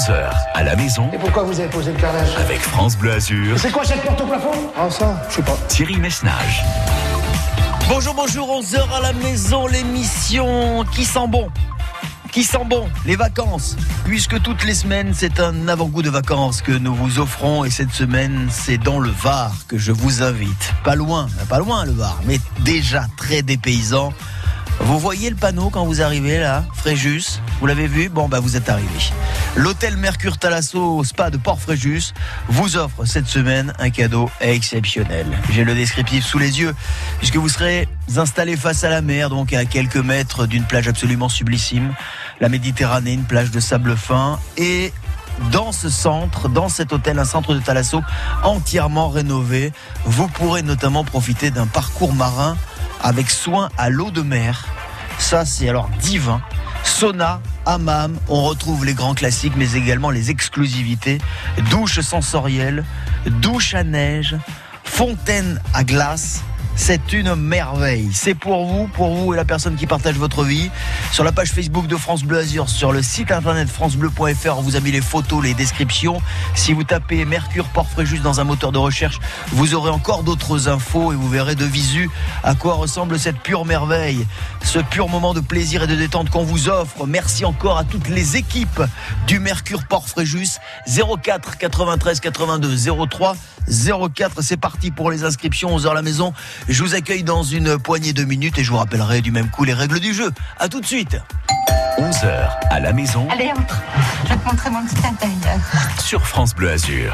11h à la maison Et pourquoi vous avez posé le carrelage avec France Bleu Azur, C'est quoi cette porte au plafond Ah ça, je sais pas. Thierry Messnage. Bonjour, bonjour, 11h à la maison, l'émission qui sent bon. Qui sent bon Les vacances. Puisque toutes les semaines, c'est un avant-goût de vacances que nous vous offrons. Et cette semaine, c'est dans le Var que je vous invite. Pas loin, pas loin le Var, mais déjà très dépaysant. Vous voyez le panneau quand vous arrivez là, Fréjus Vous l'avez vu Bon, bah vous êtes arrivé. L'hôtel Mercure Talasso Spa de Port-Fréjus vous offre cette semaine un cadeau exceptionnel. J'ai le descriptif sous les yeux, puisque vous serez installé face à la mer, donc à quelques mètres d'une plage absolument sublissime, la Méditerranée, une plage de sable fin, et dans ce centre, dans cet hôtel, un centre de Thalasso entièrement rénové, vous pourrez notamment profiter d'un parcours marin avec soin à l'eau de mer. Ça, c'est alors divin. Sauna, hammam, on retrouve les grands classiques, mais également les exclusivités. Douche sensorielle, douche à neige, fontaine à glace. C'est une merveille. C'est pour vous, pour vous et la personne qui partage votre vie. Sur la page Facebook de France Bleu Azur, sur le site internet francebleu.fr, on vous a mis les photos, les descriptions. Si vous tapez Mercure Port Fréjus dans un moteur de recherche, vous aurez encore d'autres infos et vous verrez de visu à quoi ressemble cette pure merveille. Ce pur moment de plaisir et de détente qu'on vous offre. Merci encore à toutes les équipes du Mercure Port Fréjus. 04 93 82 03 04. C'est parti pour les inscriptions 11h à la maison. Je vous accueille dans une poignée de minutes et je vous rappellerai du même coup les règles du jeu. À tout de suite. 11h à la maison Allez, entre. Je vais te montrer mon petit intérieur. sur France Bleu Azur.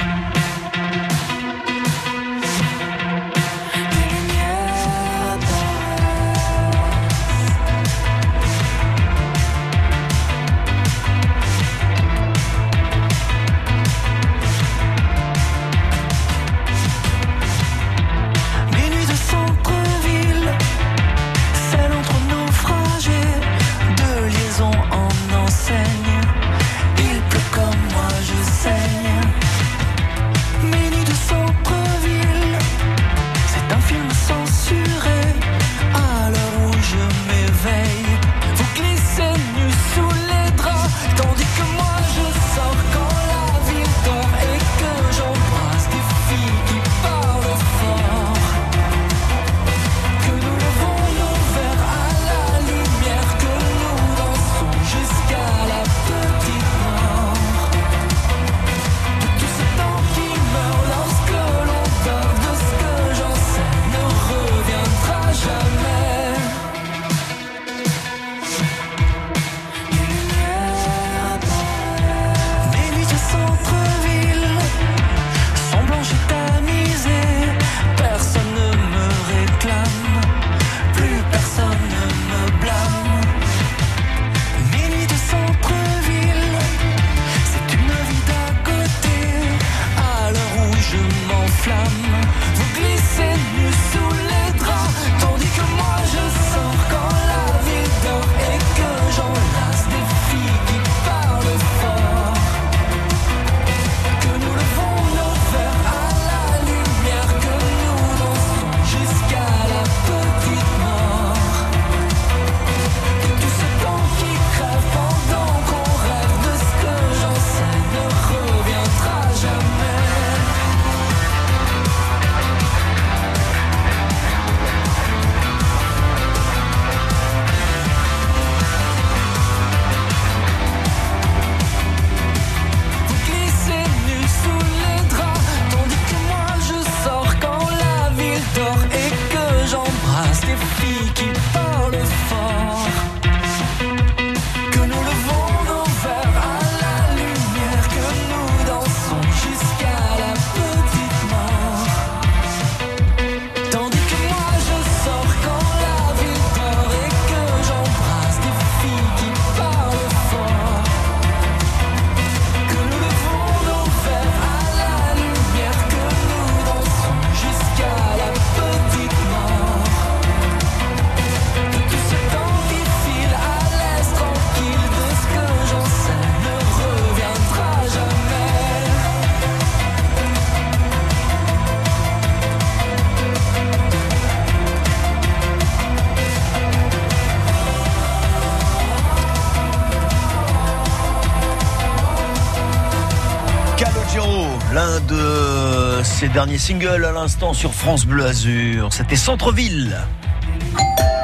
Ses derniers singles à l'instant sur France Bleu Azur. C'était Centre-Ville.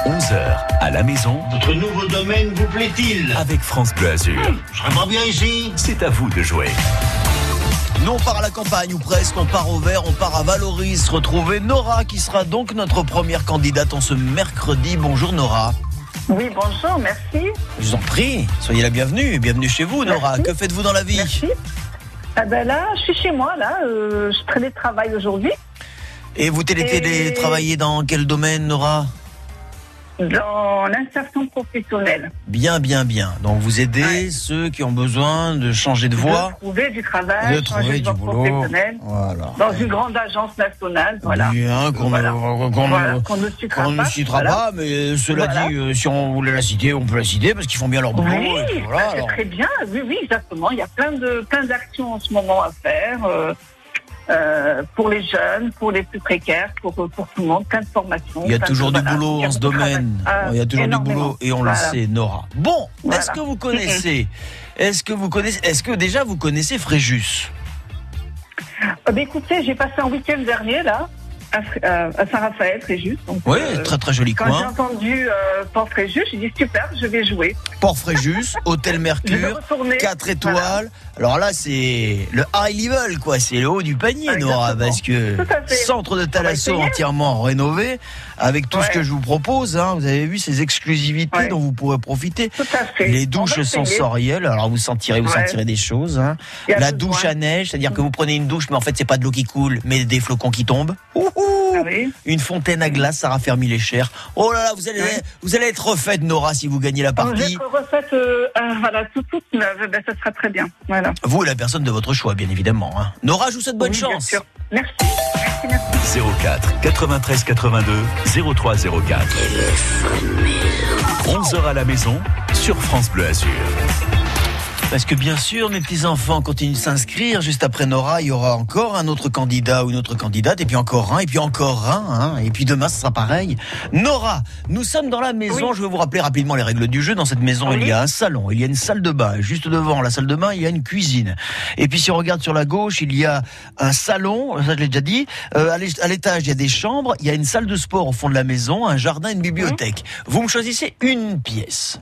11h à la maison Votre nouveau domaine vous plaît-il avec France Bleu Azur. Je serais pas bien ici C'est à vous de jouer. Nous, on part à la campagne, ou presque, on part au vert, on part à Valoris, retrouver Nora, qui sera donc notre première candidate en ce mercredi. Bonjour Nora. Oui, bonjour, merci. Je vous en prie, soyez la bienvenue, bienvenue chez vous Nora. Merci. Que faites-vous dans la vie? Merci. Ah ben là, je suis chez moi, là. euh, je télétravaille aujourd'hui Et vous télé Et- travaillez dans quel domaine Nora? Dans l'insertion professionnelle. Bien, bien, bien. Donc vous aidez Ouais. ceux qui ont besoin de changer de De voie, trouver du travail, de trouver de du boulot. professionnelle Voilà. dans une grande agence nationale, voilà. Bien, qu'on Voilà. Voilà, qu'on ne citera ne pas. citera voilà. pas, mais cela dit, euh, si on voulait la citer, on peut la citer parce qu'ils font bien leur boulot. Oui, et puis bah, voilà, c'est alors. très bien. Oui, oui, exactement. Il y a plein de plein d'actions en ce moment à faire euh, euh, pour les jeunes, pour les plus précaires, pour pour tout le monde. Plein de formations. Il y a de- toujours du voilà. boulot en ce domaine. travail. Il y a Ah, toujours du boulot et on Voilà. le sait, Nora. Bon, Voilà. est-ce que vous connaissez, est-ce que vous connaissez, est-ce que déjà vous connaissez Fréjus? Euh, bah, écoutez, j'ai passé un week-end dernier là à, euh, à Saint-Raphaël, Fréjus. Oui, euh, très très joli Quand j'ai coin. entendu euh, Port Fréjus, j'ai dit super, je vais jouer. Port Fréjus, Hôtel Mercure, retourner. 4 étoiles. Alors là, c'est le high level, quoi. C'est le haut du panier, Nora, Exactement. parce que centre de Thalasso entièrement rénové, avec tout ce que je vous propose. hein. Vous avez vu ces exclusivités Ouais. dont vous pourrez profiter. Tout à fait. Les douches sensorielles, alors vous sentirez, vous sentirez des choses. hein. La douche à neige, c'est-à-dire que vous prenez une douche, mais en fait c'est pas de l'eau qui coule, mais des flocons qui tombent. Ouhou Ah oui. une fontaine à glace, ça raffermit les chairs. Oh là là, vous allez, Ouais. vous allez être refaite, Nora, si vous gagnez la Donc, je vais partie. être recette, euh, euh, voilà, tout, toute neuve, ben, ça sera très bien. Voilà. Vous et la personne de votre choix, bien évidemment. hein. Nora, je vous souhaite bonne Oui, bien chance. sûr. Merci. Merci, merci. 04 93 82 03 04. 11h à la maison sur France Bleu Azur. Parce que bien sûr, mes petits enfants continuent de s'inscrire. Juste après Nora, il y aura encore un autre candidat ou une autre candidate, et puis encore un, et puis encore un, hein, et puis demain ce sera pareil. Nora, nous sommes dans la maison. Oui. Je vais vous rappeler rapidement les règles du jeu. Dans cette maison, Oui. il y a un salon, il y a une salle de bain. Juste devant la salle de bain, il y a une cuisine. Et puis si on regarde sur la gauche, il y a un salon. Ça, je l'ai déjà dit. Euh, à l'étage, il y a des chambres. Il y a une salle de sport au fond de la maison, un jardin, une bibliothèque. Vous me choisissez une pièce.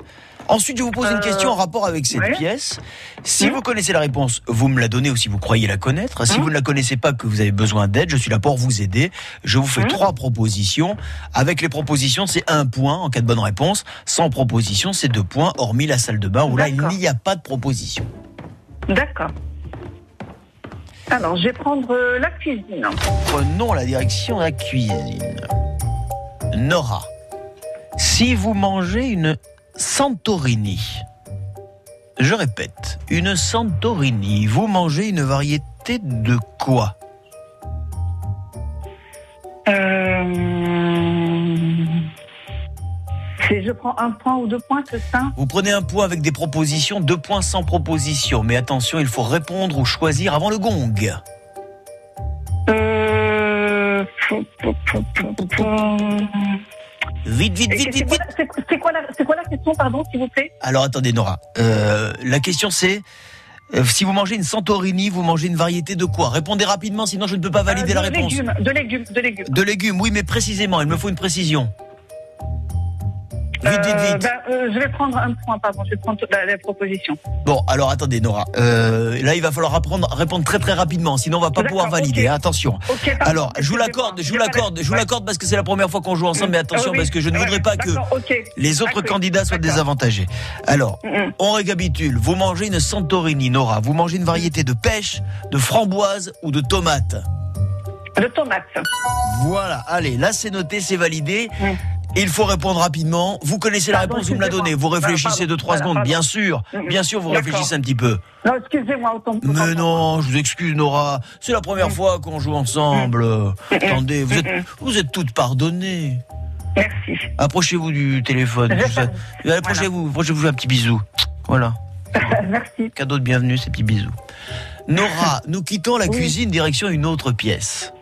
Ensuite, je vous pose une Euh, question en rapport avec cette ouais. pièce. Si Mhm. vous connaissez la réponse, vous me la donnez ou si vous croyez la connaître. Si Mhm. vous ne la connaissez pas, que vous avez besoin d'aide, je suis là pour vous aider. Je vous fais Mhm. trois propositions. Avec les propositions, c'est un point en cas de bonne réponse. Sans proposition, c'est deux points, hormis la salle de bain où là, il n'y a pas de proposition. D'accord. Alors, je vais prendre euh, la cuisine. Prenons la direction de la cuisine. Nora, si vous mangez une Santorini, je répète, une Santorini, vous mangez une variété de quoi? Euh... Je prends un point ou deux points, c'est ça? Vous prenez un point avec des propositions, deux points sans proposition. Mais attention, il faut répondre ou choisir avant le gong. euh... Vite, vite, vite, vite, vite. c'est- quoi, la- c'est quoi la question, pardon, s'il vous plaît? Alors attendez, Nora. Euh, la question c'est. euh, si vous mangez une Santorini, vous mangez une variété de quoi? Répondez rapidement, sinon je ne peux pas valider Euh, la de réponse. Légumes, de légumes, de légumes. De légumes, oui, mais précisément, il me faut une précision. Vite, vite, Euh, vite. ben, euh, je vais prendre un point, pardon, je vais prendre la, la proposition. Bon, alors attendez, Nora. Euh, là, il va falloir apprendre, répondre très très rapidement, sinon on va pas pouvoir valider. ok. Attention. Ok, pardon, Alors, je vous l'accorde, je vous l'accorde, la- je vous l'accorde parce que c'est la première fois qu'on joue ensemble, mais attention Ah oui, parce que je ne ouais, voudrais pas que les autres candidats soient désavantagés. Alors, Mhm. on récapitule. Vous mangez une Santorini, Nora. Vous mangez une variété de pêche, de framboise ou de tomate. De tomates. Voilà, allez, là c'est noté, c'est validé. Mm. Il faut répondre rapidement. Vous connaissez la réponse, vous me la donnez. Vous réfléchissez pardon. deux, trois Voilà, secondes, bien sûr. Bien sûr, vous réfléchissez un petit peu. Non, excusez-moi, autant Mais non, je vous excuse, Nora. C'est la première Mm. fois qu'on joue ensemble. Attendez, vous êtes, vous êtes toutes pardonnées. Merci. Approchez-vous du téléphone. Approchez-vous, approchez-vous un petit bisou. Voilà. Merci. Cadeau de bienvenue, ces petits bisous. Nora, nous quittons la cuisine, direction une autre pièce.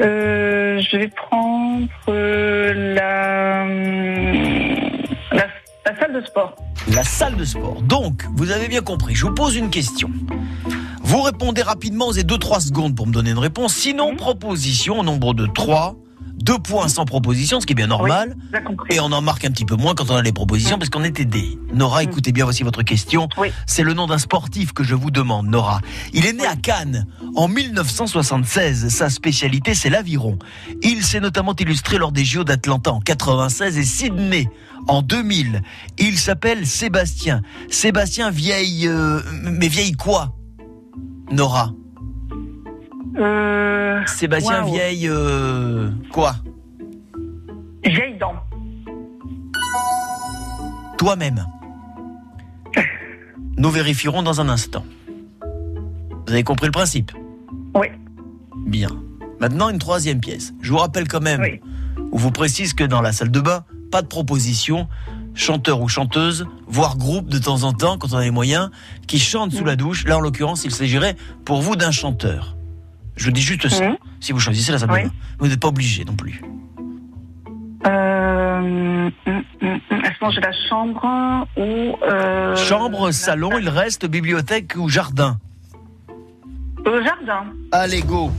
Euh, je vais prendre euh, la, hum, la, la salle de sport. La salle de sport. Donc, vous avez bien compris, je vous pose une question. Vous répondez rapidement, vous avez 2-3 secondes pour me donner une réponse. Sinon, Mhm. proposition au nombre de 3. 2 points sans proposition, ce qui est bien normal. Et on en marque un petit peu moins quand on a les propositions parce qu'on est aidé. Nora, Mhm. écoutez bien, voici votre question. Oui. C'est le nom d'un sportif que je vous demande, Nora. Il est né à Cannes en 1976. Sa spécialité, c'est l'aviron. Il s'est notamment illustré lors des JO d'Atlanta en 96 et Sydney en 2000. Il s'appelle Sébastien. Sébastien vieille... euh, mais vieille quoi Nora? Euh, Sébastien vieille... euh, quoi vieille dent. toi-même. Nous vérifierons dans un instant. Vous avez compris le principe Oui. Bien. Maintenant, une troisième pièce. Je vous rappelle quand même, Oui. ou vous précise que dans la salle de bain, pas de proposition, chanteur ou chanteuse, voire groupe de temps en temps, quand on a les moyens, qui chante sous la douche. Là, en l'occurrence, il s'agirait pour vous d'un chanteur. Je vous dis juste ça. Si vous choisissez la salle Oui. Vous n'êtes pas obligé non plus. Euh, hum, hum, hum, Est-ce que j'ai la chambre ou... Euh, Chambre, salon, il reste bibliothèque ou jardin? Le jardin. Allez, go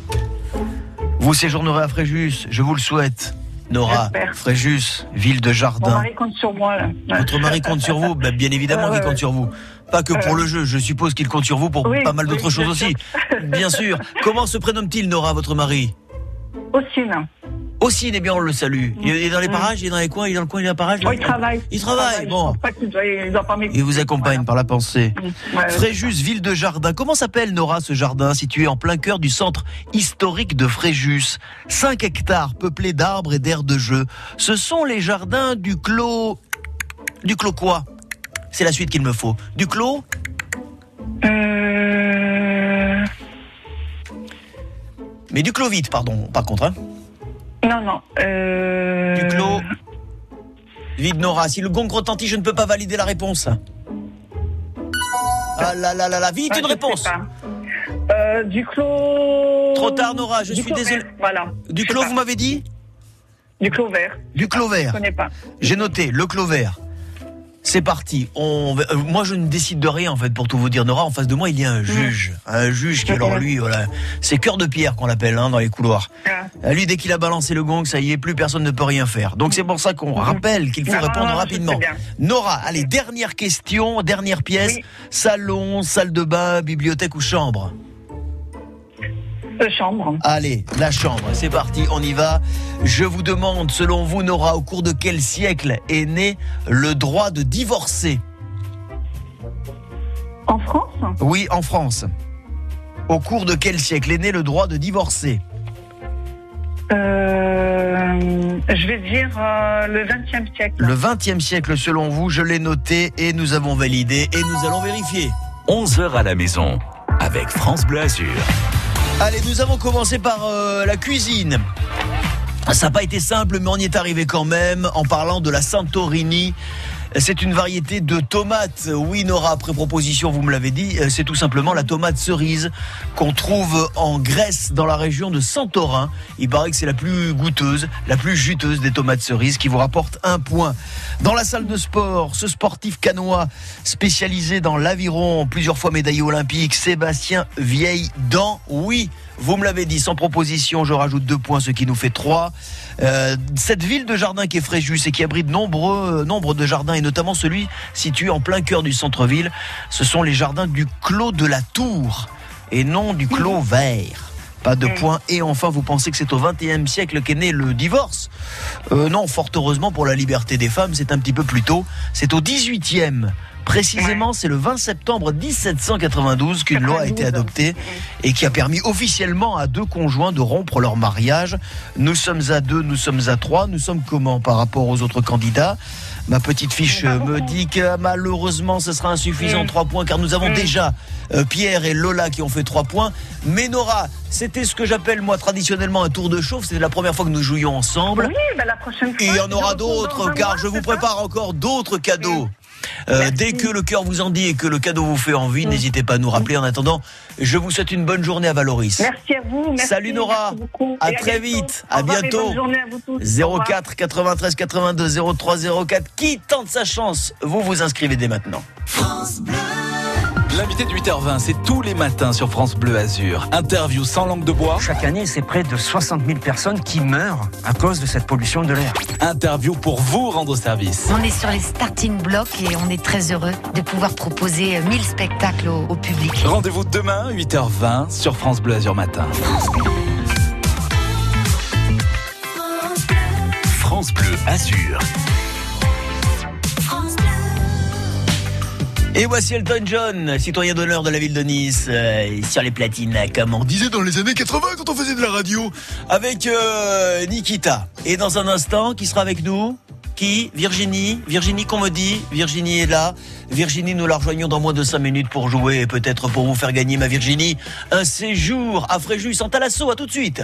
Vous séjournerez à Fréjus, je vous le souhaite. Nora. Fréjus, ville de Mon jardin. mari compte sur moi. Là. Votre mari compte sur vous? Ben, Bien évidemment qu'il compte ouais. sur vous. Pas que pour le jeu, je suppose qu'il compte sur vous pour Oui, pas mal oui, d'autres choses aussi. Bien sûr. Comment se prénomme-t-il, Nora, votre mari? Aussi, non. Aussi, eh bien, on le salue. Il est dans les Mm. parages, il est dans les coins, il est dans le coin, il est dans les parages là Oh, il travaille. Il travaille, bon. il doit pas m'écouter. Il vous accompagne par la pensée. Ouais. Fréjus, ville de jardin. Comment s'appelle, Nora, ce jardin situé en plein cœur du centre historique de Fréjus? 5 hectares peuplés d'arbres et d'aires de jeu. Ce sont les jardins du clos... Du clos quoi? C'est la suite qu'il me faut. Du clos Euh, Mais du clos vite, pardon, par contre. Hein. Non, non. Euh... Du clos vide, Nora. Si le gong retentit, je ne peux pas valider la réponse. Ah là là là là, vite Ouais, une réponse. Euh, du clos. Trop tard, Nora, je suis désolé. vert, Voilà. Du Je sais clos, pas. vous m'avez dit Du clos vert. Du clos Je vert. connais pas. J'ai noté le clos vert. C'est parti. On... euh, Moi, je ne décide de rien en fait. Pour tout vous dire, Nora, en face de moi, il y a un juge, un juge qui, alors lui, voilà, c'est cœur de pierre qu'on l'appelle hein, dans les couloirs. Ah. À Lui, dès qu'il a balancé le gong, ça y est, plus personne ne peut rien faire. Donc c'est pour ça qu'on rappelle qu'il faut Non, répondre non, rapidement. Nora, allez, dernière question, dernière pièce. Oui. Salon, salle de bain, bibliothèque ou chambre? Euh, chambre. Allez, la chambre, c'est parti, on y va. Je vous demande, selon vous, Nora, au cours de quel siècle est né le droit de divorcer? En France? Oui, en France. Au cours de quel siècle est né le droit de divorcer? Euh, Je vais dire euh, le 20e siècle. Le 20e siècle, selon vous, je l'ai noté et nous avons validé et nous allons vérifier. 11h à la maison avec France Bleu Azur. Allez, nous avons commencé par euh, la cuisine. Ça n'a pas été simple, mais on y est arrivé quand même en parlant de la Santorini. C'est une variété de tomates. Oui, Nora, après proposition, vous me l'avez dit, euh, c'est tout simplement la tomate cerise qu'on trouve en Grèce, dans la région de Santorin. Il paraît que c'est la plus goûteuse, la plus juteuse des tomates cerises qui vous rapporte un point. Dans la salle de sport, ce sportif canois spécialisé dans l'aviron, plusieurs fois médaillé olympique, Sébastien Vieille-Dent. Oui, vous me l'avez dit, sans proposition, je rajoute deux points, ce qui nous fait trois. Euh, cette ville de jardin qui est Fréjus et qui abrite nombreux, nombre de jardins, et notamment celui situé en plein cœur du centre-ville, ce sont les jardins du Clos de la Tour et non du Clos Vert. Pas de points. Et enfin, vous pensez que c'est au XXe siècle qu'est né le divorce? Euh, Non, fort heureusement pour la liberté des femmes, c'est un petit peu plus tôt. C'est au XVIIIe. Précisément, c'est le 20 septembre 1792 qu'une loi a été 92. adoptée et qui a permis officiellement à deux conjoints de rompre leur mariage. Nous sommes à deux, nous sommes à trois. Nous sommes comment par rapport aux autres candidats? Ma petite fiche euh, me dit que malheureusement ce sera insuffisant, Mm. trois points, car nous avons Mm. déjà euh, Pierre et Lola qui ont fait trois points. Mais Nora, c'était ce que j'appelle moi traditionnellement un tour de chauffe. C'était la première fois que nous jouions ensemble. Oui, ben la prochaine fois. Et il y en aura d'autres, car je vous prépare encore d'autres cadeaux. Euh, dès que le cœur vous en dit et que le cadeau vous fait envie, n'hésitez pas à nous rappeler. En attendant, je vous souhaite une bonne journée à Valoris. Merci à vous. Merci, Salut Nora. merci beaucoup. À très bientôt. vite. À bientôt. Bonne journée à vous tous. Au revoir. 04 93 82 03 04. Qui tente sa chance? Vous vous inscrivez dès maintenant. France Bleu. L'invité de 8h20, c'est tous les matins sur France Bleu Azur. Interview sans langue de bois. Chaque année, c'est près de 60 000 personnes qui meurent à cause de cette pollution de l'air. Interview pour vous rendre service. On est sur les starting blocks et on est très heureux de pouvoir proposer 1000 spectacles au, au public. Rendez-vous demain, 8h20, sur France Bleu Azur Matin. France Bleu Azur. Et voici Elton John, citoyen d'honneur de la ville de Nice, euh, sur les platines, comme on disait dans les années 80 quand on faisait de la radio, avec euh, Nikita. Et dans un instant, qui sera avec nous? Qui? Virginie Virginie qu'on me dit Virginie est là. Virginie, nous la rejoignons dans moins de 5 minutes pour jouer et peut-être pour vous faire gagner, ma Virginie, un séjour à Fréjus en Talasso. À tout de suite.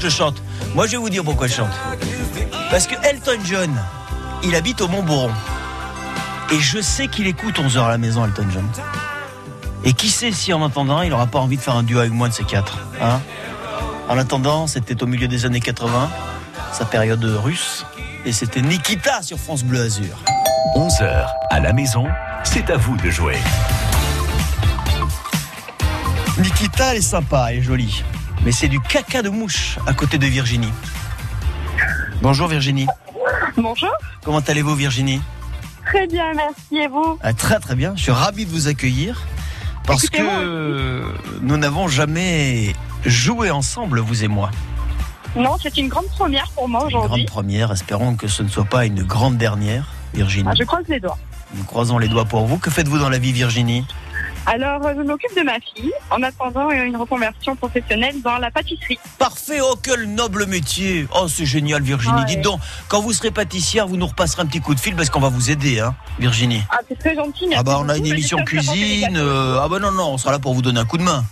Je chante Moi, je vais vous dire pourquoi je chante. Parce que Elton John, il habite au Montboron. Et je sais qu'il écoute 11h à la maison, Elton John. Et qui sait si en attendant, il n'aura pas envie de faire un duo avec moi de ces quatre. Hein? En attendant, c'était au milieu des années 80, sa période russe. Et c'était Nikita sur France Bleu Azur. 11h à la maison, c'est à vous de jouer. Nikita, elle est sympa, elle est jolie. Mais c'est du caca de mouche à côté de Virginie. Bonjour Virginie. Bonjour. Comment allez-vous Virginie? Très bien, merci. Et vous? Ah, Très très bien. Je suis ravi de vous accueillir. Parce que nous n'avons jamais joué ensemble, vous et moi. Non, c'est une grande première pour moi Une grande aujourd'hui. première. Espérons que ce ne soit pas une grande dernière, Virginie. Ah, je croise les doigts. Nous croisons les doigts pour vous. Que faites-vous dans la vie, Virginie? Alors, euh, je m'occupe de ma fille en attendant euh, une reconversion professionnelle dans la pâtisserie. Parfait, oh quel noble métier Oh c'est génial Virginie, Ouais. dites donc, quand vous serez pâtissière, vous nous repasserez un petit coup de fil parce qu'on va vous aider, hein, Virginie. Ah, c'est très gentil. Ah merci bah on a une émission cuisine, euh, ah bah non non, on sera là pour vous donner un coup de main.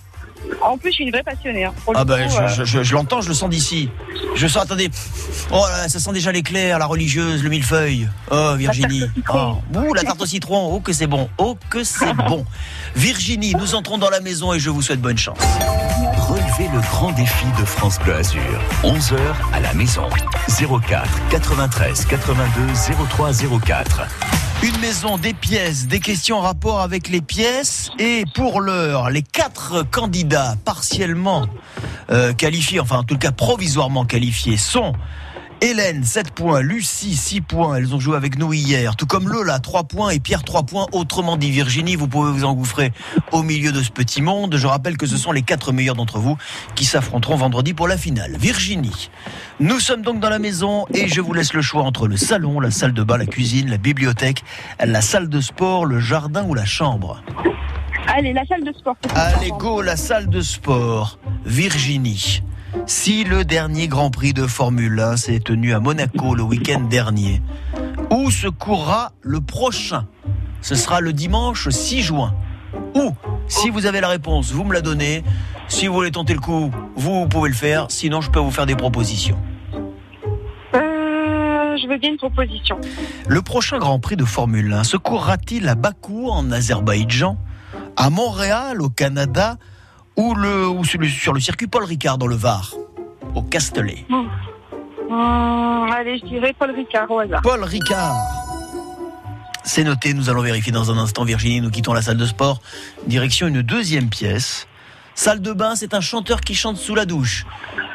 En plus, je suis une vraie passionnée. hein. Pour le Ah bah coup, je, euh, je- je- je l'entends, je le sens d'ici. Je sens, attendez, oh là, ça sent déjà l'éclair, la religieuse, le millefeuille. Oh Virginie, oh, ouh, la tarte au citron, oh que c'est bon, oh que c'est bon. Virginie, nous entrons dans la maison et je vous souhaite bonne chance. Relevez le grand défi de France Bleu Azur. 11h à la maison. 04 93 82 03 04. Une maison, des pièces, des questions en rapport avec les pièces. Et pour l'heure, les quatre candidats partiellement euh, qualifiés, enfin en tout cas provisoirement qualifiés, sont Hélène, 7 points, Lucie, 6 points, elles ont joué avec nous hier, tout comme Lola, 3 points, et Pierre, 3 points. Autrement dit, Virginie, vous pouvez vous engouffrer au milieu de ce petit monde. Je rappelle que ce sont les quatre meilleurs d'entre vous qui s'affronteront vendredi pour la finale. Virginie, nous sommes donc dans la maison et je vous laisse le choix entre le salon, la salle de bain, la cuisine, la bibliothèque, la salle de sport, le jardin ou la chambre. Allez, la salle de sport. Allez, go, la salle de sport. Virginie. Si le dernier Grand Prix de Formule 1 s'est tenu à Monaco le week-end dernier, où se courra le prochain? Ce sera le dimanche 6 juin. Ou, si vous avez la réponse, vous me la donnez. Si vous voulez tenter le coup, vous pouvez le faire. Sinon, je peux vous faire des propositions. Euh, je veux bien une proposition. Le prochain Grand Prix de Formule 1 se courra-t-il à Bakou en Azerbaïdjan, à Montréal au Canada ou, le, ou sur, le, sur le circuit Paul Ricard dans le Var, au Castellet Hum, allez, je dirais Paul Ricard au hasard. Paul Ricard. C'est noté, nous allons vérifier dans un instant Virginie, nous quittons la salle de sport, direction une deuxième pièce. Salle de bain, c'est un chanteur qui chante sous la douche.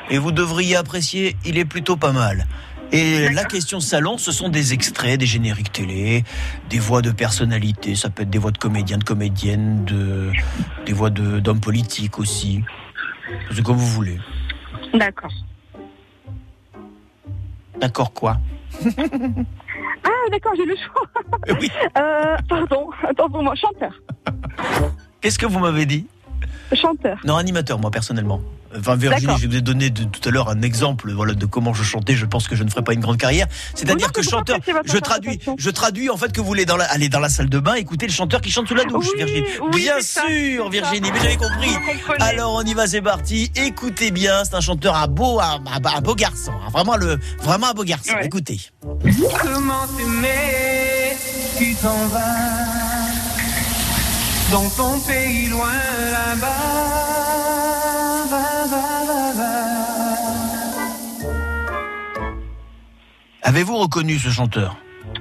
Et vous devriez apprécier, il est plutôt pas mal. Et la question salon, ce sont des extraits, des génériques télé, des voix de personnalités, ça peut être des voix de comédiens, de comédiennes, de, des voix de- d'hommes politiques aussi. C'est comme vous voulez. D'accord. D'accord quoi? Ah, d'accord, j'ai le choix. Oui. Euh, pardon, attends pour moi, chanteur. Qu'est-ce que vous m'avez dit? Chanteur. Non, animateur, moi, personnellement. Enfin, Virginie, je vous ai donné de- tout à l'heure un exemple voilà, de comment je chantais. Je pense que je ne ferai pas une grande carrière. C'est-à-dire que chanteur, je traduis, je traduis en fait que vous voulez dans la, aller dans la salle de bain, écouter le chanteur qui chante sous la douche, Oui, Virginie. oui, bien sûr, ça. Virginie, mais j'avais compris. Alors on y va, c'est parti. Écoutez bien, c'est un chanteur, un beau, un beau garçon, hein. vraiment le, vraiment un beau garçon. Ouais. Écoutez. Comment t'aimer Tu t'en vas dans ton pays loin là-bas. Avez-vous reconnu ce chanteur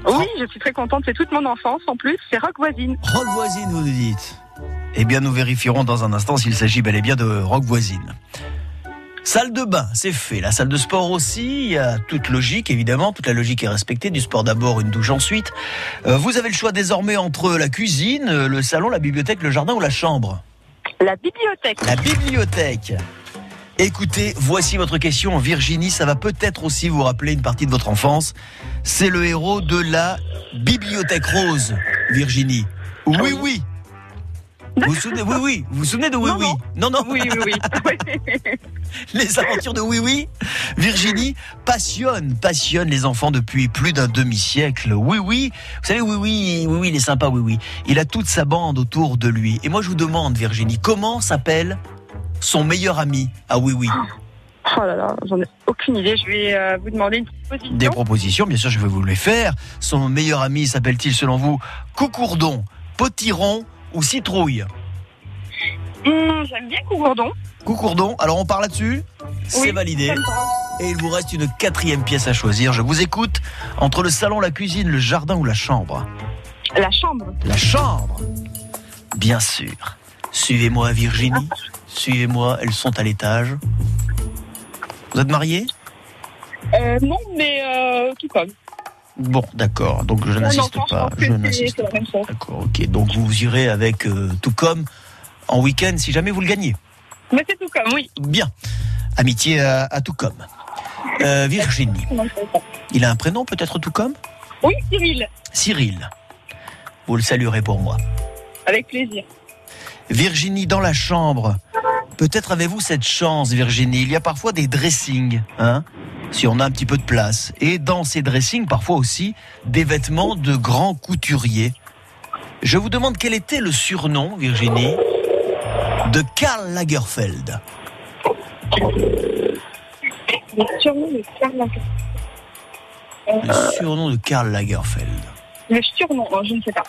Oui, je suis très contente, c'est toute mon enfance en plus, c'est Rock Voisine. Rock voisine, vous nous dites Eh bien, nous vérifierons dans un instant s'il s'agit bel et bien de rock voisine. Salle de bain, c'est fait. La salle de sport aussi, il y a toute logique, évidemment. Toute la logique est respectée. Du sport d'abord, une douche ensuite. Euh, vous avez le choix désormais entre la cuisine, le salon, la bibliothèque, le jardin ou la chambre? La bibliothèque. La bibliothèque. Écoutez, voici votre question. Virginie, ça va peut-être aussi vous rappeler une partie de votre enfance. C'est le héros de la Bibliothèque Rose, Virginie. Oui, oui. Vous vous souvenez Oui, oui. Vous vous souvenez de Oui, Non, oui Non, non. Oui, oui, oui. Les aventures de Oui, oui. Virginie passionne, passionne les enfants depuis plus d'un demi-siècle. Oui, oui. Vous savez, oui, oui, oui, oui, il est sympa, oui, oui. Il a toute sa bande autour de lui. Et moi, je vous demande, Virginie, comment s'appelle son meilleur ami à Oui, oui Oh là là, j'en ai aucune idée. Je vais euh, vous demander une proposition. Des propositions, bien sûr, je vais vous les faire. Son meilleur ami s'appelle-t-il, selon vous, Coucourdon, Potiron ou Citrouille? Hum, J'aime bien Cougourdon. Coucourdon, alors on part là-dessus? C'est Oui, validé. Et il vous reste une quatrième pièce à choisir. Je vous écoute entre le salon, la cuisine, le jardin ou la chambre? La chambre. La chambre Bien sûr. Suivez-moi Virginie. Suivez-moi, elles sont à l'étage. Vous êtes mariés? Euh, non, mais euh, tout comme. Bon, d'accord. Donc je n'insiste pas. Je n'insiste pas. D'accord, ok. Donc vous irez avec euh, tout comme en week-end si jamais vous le gagnez. Mais c'est tout comme, oui. Bien. Amitié à, à tout comme. Euh, Virginie. Il a un prénom peut-être tout comme? Oui, Cyril. Cyril. Vous le saluerez pour moi. Avec plaisir. Virginie dans la chambre. Peut-être avez-vous cette chance, Virginie. Il y a parfois des dressings, hein, si on a un petit peu de place. Et dans ces dressings, parfois aussi, des vêtements de grands couturiers. Je vous demande quel était le surnom, Virginie, de Karl Lagerfeld. Le surnom de Karl Lagerfeld. Le surnom de Karl Lagerfeld. Le surnom, oh, je ne sais pas.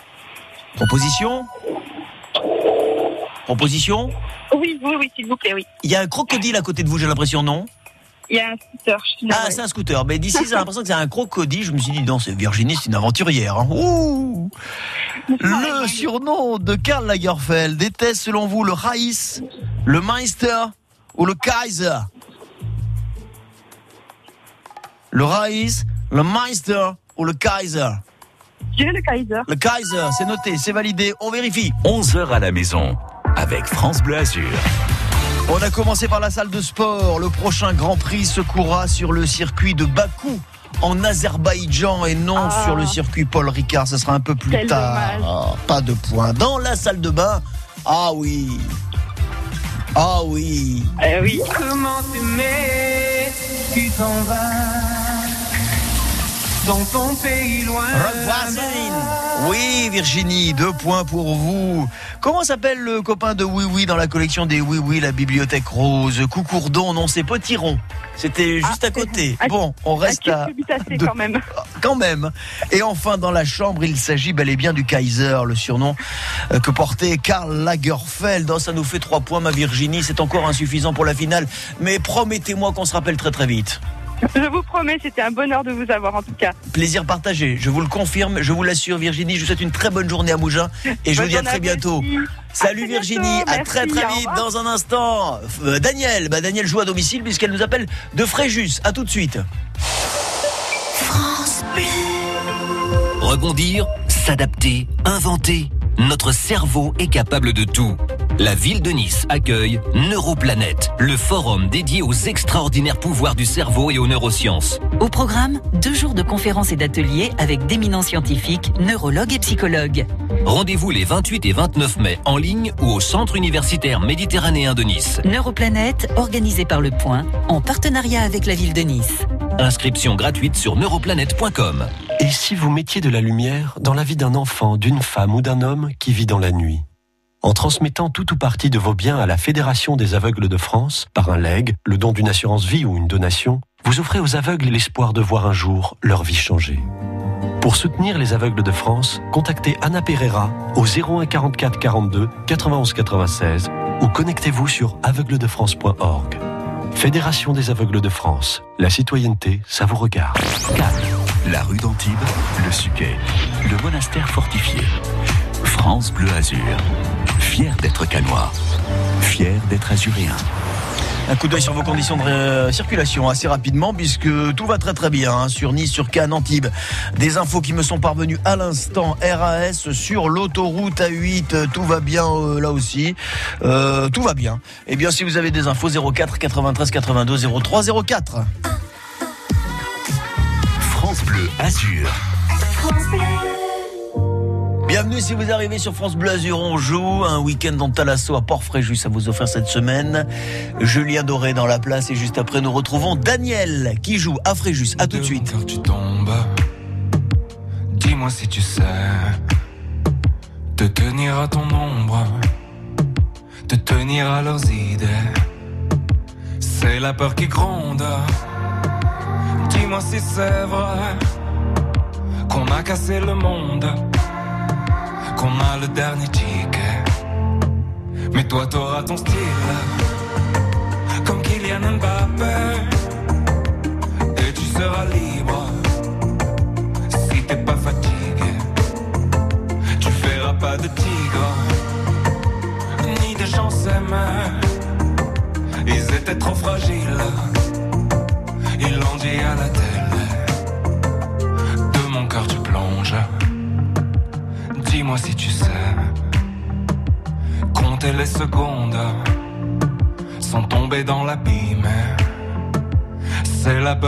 Proposition? Proposition Oui, oui, oui, s'il vous plaît, oui. Il y a un crocodile à côté de vous, j'ai l'impression, non Il y a un scooter. je suis Ah, c'est un scooter. Mais d'ici, j'ai l'impression que c'est un crocodile. Je me suis dit, non, c'est Virginie, c'est une aventurière. hein. Ouh Le surnom de Karl Lagerfeld était, selon vous, le Raïs, le Meister ou le Kaiser Le Raïs, le Meister ou le Kaiser Dieu le Kaiser. Le Kaiser, c'est noté, c'est validé, on vérifie. 11h à la maison avec France Bleu Azur. On a commencé par la salle de sport. Le prochain Grand Prix se courra sur le circuit de Bakou en Azerbaïdjan et non Ah. sur le circuit Paul Ricard. Ce sera un peu plus Quel tard. Ah, pas de point. Dans la salle de bain, ah oui. Ah oui. Eh oui. Comment t'aimer, tu t'en vas dans ton pays loin. Oui, Virginie, deux points pour vous. Comment s'appelle le copain de Oui Oui dans la collection des Oui Oui, la bibliothèque rose? Coucourdon, non, c'est Potiron. C'était juste à côté. Ah, Bon, on reste Ah, à... de- quand même. quand même. Et enfin, dans la chambre, il s'agit bel et bien du Kaiser, le surnom euh, que portait Karl Lagerfeld. Oh, ça nous fait trois points, ma Virginie. C'est encore insuffisant pour la finale. Mais promettez-moi qu'on se rappelle très très vite. Je vous promets, c'était un bonheur de vous avoir en tout cas. Plaisir partagé. Je vous le confirme, je vous l'assure, Virginie. Je vous souhaite une très bonne journée à Mougins. Et je vous dis à très bientôt. Salut À très Virginie, bientôt. à très Merci, très vite dans un instant. Euh, Daniel, bah Daniel joue à domicile puisqu'elle nous appelle de Fréjus. À tout de suite. Rebondir, s'adapter, inventer. Notre cerveau est capable de tout. La ville de Nice accueille Neuroplanète, le forum dédié aux extraordinaires pouvoirs du cerveau et aux neurosciences. Au programme, deux jours de conférences et d'ateliers avec d'éminents scientifiques, neurologues et psychologues. Rendez-vous les 28 et 29 mai en ligne ou au Centre universitaire méditerranéen de Nice. Neuroplanète, organisé par Le Point, en partenariat avec la ville de Nice. Inscription gratuite sur neuroplanète.com. Et si vous mettiez de la lumière dans la vie d'un enfant, d'une femme ou d'un homme? Qui vit dans la nuit En transmettant tout ou partie de vos biens à la Fédération des aveugles de France, par un legs, le don d'une assurance vie ou une donation, vous offrez aux aveugles l'espoir de voir un jour leur vie changer. Pour soutenir les aveugles de France, contactez Anna Pereira au 01 44 42 91 96 ou connectez-vous sur aveugledefrance.org. Fédération des aveugles de France. La citoyenneté, ça vous regarde. La rue d'Antibes, le Suquet, le monastère fortifié. France Bleu Azur. Fier d'être canois. Fier d'être azuréen. Un coup d'œil sur vos conditions de euh, circulation assez rapidement puisque tout va très très bien hein, sur Nice, sur Cannes, Antibes. Des infos qui me sont parvenues à l'instant. RAS sur l'autoroute A8, euh, tout va bien euh, là aussi. Euh, tout va bien. Eh bien si vous avez des infos 04 93 82 03 04. France Bleu Azur. Bienvenue si vous arrivez sur France Bleu Azur, on joue un week-end en Talasso à Port-Fréjus à vous offrir cette semaine. Julien Doré dans la place et juste après nous retrouvons Daniel qui joue à Fréjus. À tout de suite. Tu tombes, dis-moi si tu sais te tenir à ton ombre, te tenir à leurs idées. C'est la peur qui gronde. Dis-moi si c'est vrai qu'on a cassé le monde, qu'on a le dernier ticket. Mais toi, t'auras ton style, comme Kylian Mbappé.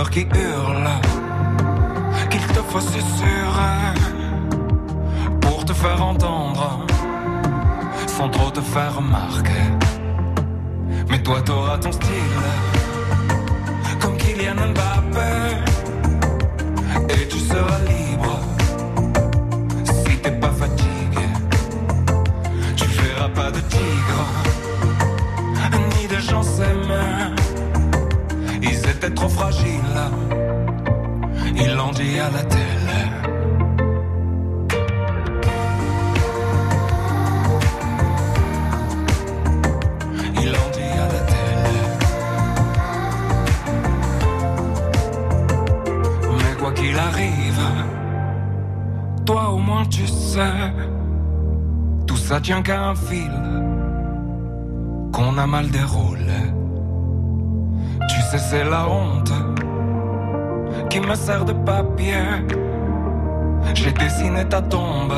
Qui hurle, qu'il te faut susurrer pour te faire entendre. Sans trop te faire remarquer. Mais toi t'auras ton style, comme Kylian Mbappé, et tu seras libre. Si t'es pas fatigué. Tu feras pas de tigre, ni de gens s'aimer. Ils étaient trop fragiles, ils l'ont dit à la quoi qu'il arrive, toi au moins tu sais, tout ça tient qu'à un fil qu'on a mal déroulé. Tu sais, c'est la honte qui me sert de papier. J'ai dessiné ta tombe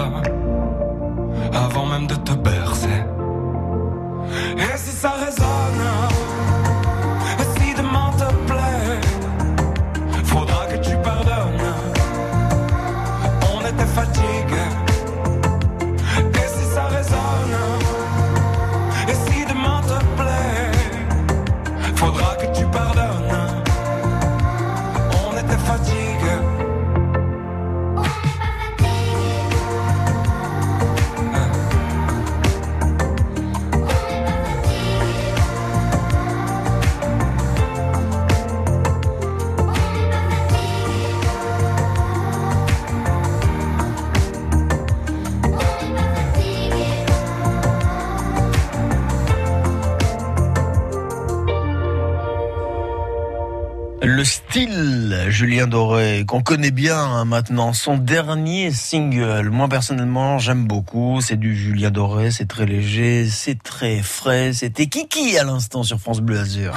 Julien Doré, qu'on connaît bien hein, maintenant, son dernier single. Moi personnellement, j'aime beaucoup. C'est du Julien Doré, c'est très léger, c'est très frais. C'était Kiki à l'instant sur France Bleu Azur.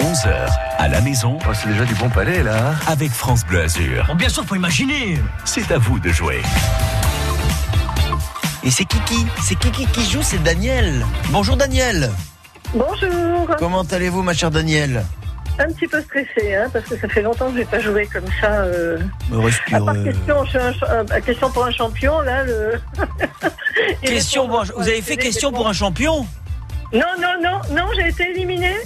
11h à la maison. Oh, c'est déjà du bon palais là. Avec France Bleu Azur. bien sûr, faut imaginer. C'est à vous de jouer. Et c'est Kiki, c'est Kiki qui joue, c'est Daniel. Bonjour Daniel. Bonjour. Comment allez-vous, ma chère Daniel? Un petit peu stressée, hein, parce que ça fait longtemps que je n'ai pas joué comme ça. Euh... Me À respire. part euh, question, je suis un euh, question pour un champion, là. Le... Question, pour un- vous avez fait question pour un champion? Non, non, non, non, j'ai été éliminée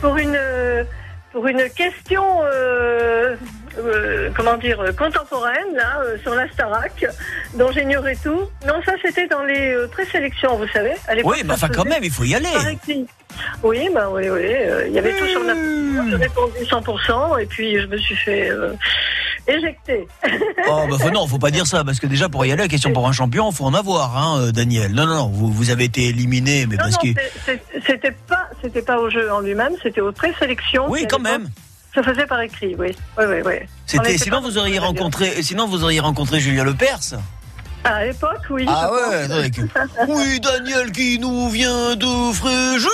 pour une, euh, pour une question, euh, euh, comment dire, euh, contemporaine, là, euh, sur la Starac, dont j'ignorais tout. Non, ça, c'était dans les euh, présélections, vous savez. À Oui, mais ça enfin quand même, il faut y aller. Oui, bah oui, oui. Il y avait tout sur la. J'ai répondu 100% et puis je me suis fait éjecter. Oh, bah non, faut pas dire ça, parce que déjà pour y aller, question pour un champion, faut en avoir, hein, Daniel. Non, non, non, vous, vous avez été éliminé, mais Non, parce non, que. c'était pas, pas au jeu en lui-même, c'était aux présélections. Oui, quand même. Se faisait par écrit, oui. Oui, oui, oui. Sinon vous auriez rencontré, sinon vous auriez rencontré Julien Lepers. À l'époque, oui. Ah ouais, que- Oui, Daniel qui nous vient de Fréjus.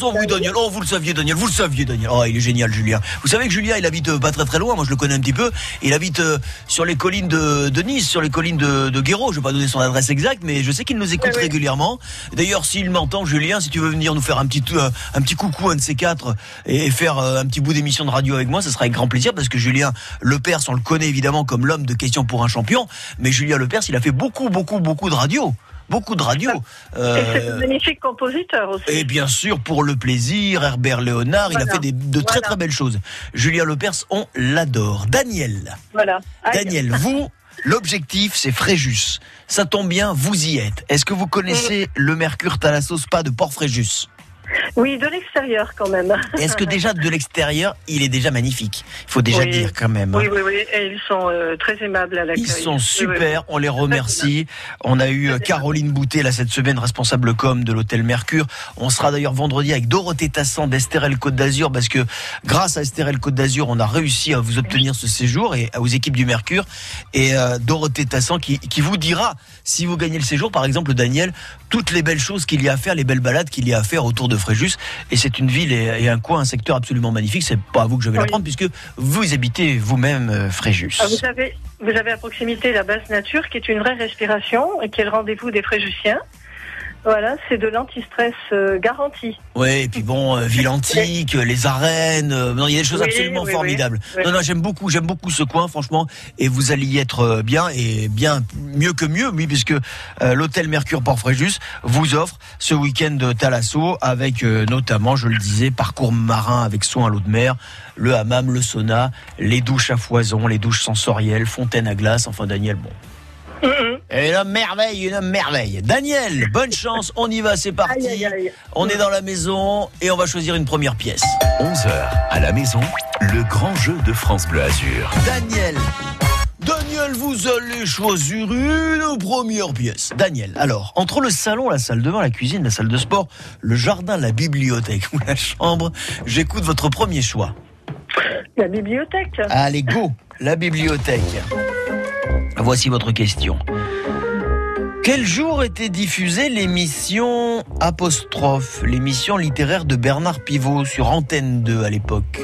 Oh oui, Daniel. Oh, vous le saviez, Daniel. Vous le saviez, Daniel. Oh, il est génial, Julien. Vous savez que Julien, il habite euh, pas très très loin. Moi, je le connais un petit peu. Il habite euh, sur les collines de, de Nice, sur les collines de, de Guéraud. Je vais pas donner son adresse exacte, mais je sais qu'il nous écoute régulièrement. D'ailleurs, s'il m'entend, Julien, si tu veux venir nous faire un petit euh, un petit coucou, un de ces quatre, et, et faire un petit bout d'émission de radio avec moi, ce sera avec grand plaisir parce que Julien Lepers, on le connaît évidemment comme l'homme de questions pour un champion. Mais Julien Lepers, il a fait beaucoup, beaucoup, beaucoup de radio. Beaucoup de radio. Et Euh, c'est un magnifique compositeur aussi. et bien sûr, pour le plaisir, Herbert Léonard, il a fait des- de très Voilà. très belles choses. Julien Lepers, on l'adore. Daniel, Voilà. Aïe. Daniel, vous, l'objectif c'est Fréjus. Ça tombe bien, vous y êtes. Est-ce que vous connaissez le Mercure Thalasso Spa de Port-Fréjus Oui, de l'extérieur quand même. Est-ce que déjà de l'extérieur, il est déjà magnifique? Il faut déjà Oui. dire quand même. hein. Oui, oui, oui. Et ils sont euh, très aimables à l'accueil. Ils sont super, oui. on les remercie. On a eu euh, Caroline Boutet là cette semaine, responsable com de l'hôtel Mercure. On sera d'ailleurs vendredi avec Dorothée Tassan d'Estérel Côte d'Azur parce que grâce à Estérel Côte d'Azur, on a réussi à vous obtenir ce séjour et aux équipes du Mercure. Et euh, Dorothée Tassan qui, qui vous dira, si vous gagnez le séjour, par exemple Daniel, toutes les belles choses qu'il y a à faire, les belles balades qu'il y a à faire autour de Fréjus. Et c'est une ville et, et un coin, un secteur absolument magnifique. C'est pas à vous que je vais Oui. l'apprendre puisque vous habitez vous-même euh, Fréjus. Ah, vous, avez, vous avez à proximité la basse nature qui est une vraie respiration et qui est le rendez-vous des fréjusiens. Voilà, c'est de l'antistress euh, garanti. Ouais, et puis bon, euh, ville antique, euh, les arènes, euh, non, il y a des choses Oui, absolument oui, formidables. oui. Non, non, j'aime beaucoup, j'aime beaucoup ce coin, franchement, et vous allez y être bien et bien mieux que mieux, oui, puisque l'hôtel Mercure Port-Fréjus vous offre ce week-end de Thalasso avec notamment, je le disais, parcours marin avec soin à l'eau de mer, le hammam, le sauna, les douches à foison, les douches sensorielles, fontaine à glace, enfin Daniel, bon. Une merveille, une merveille. Daniel, bonne chance, on y va, c'est parti. On est dans la maison et on va choisir une première pièce. 11h à la maison, le grand jeu de France Bleu Azur. Daniel. Daniel, vous allez choisir une première pièce. Daniel, alors, entre le salon, la salle de bain, la cuisine, la salle de sport, le jardin, la bibliothèque ou la chambre, j'écoute votre premier choix. La bibliothèque. Allez, go La bibliothèque. Voici votre question. Quel jour était diffusée l'émission Apostrophe, l'émission littéraire de Bernard Pivot sur Antenne 2 à l'époque?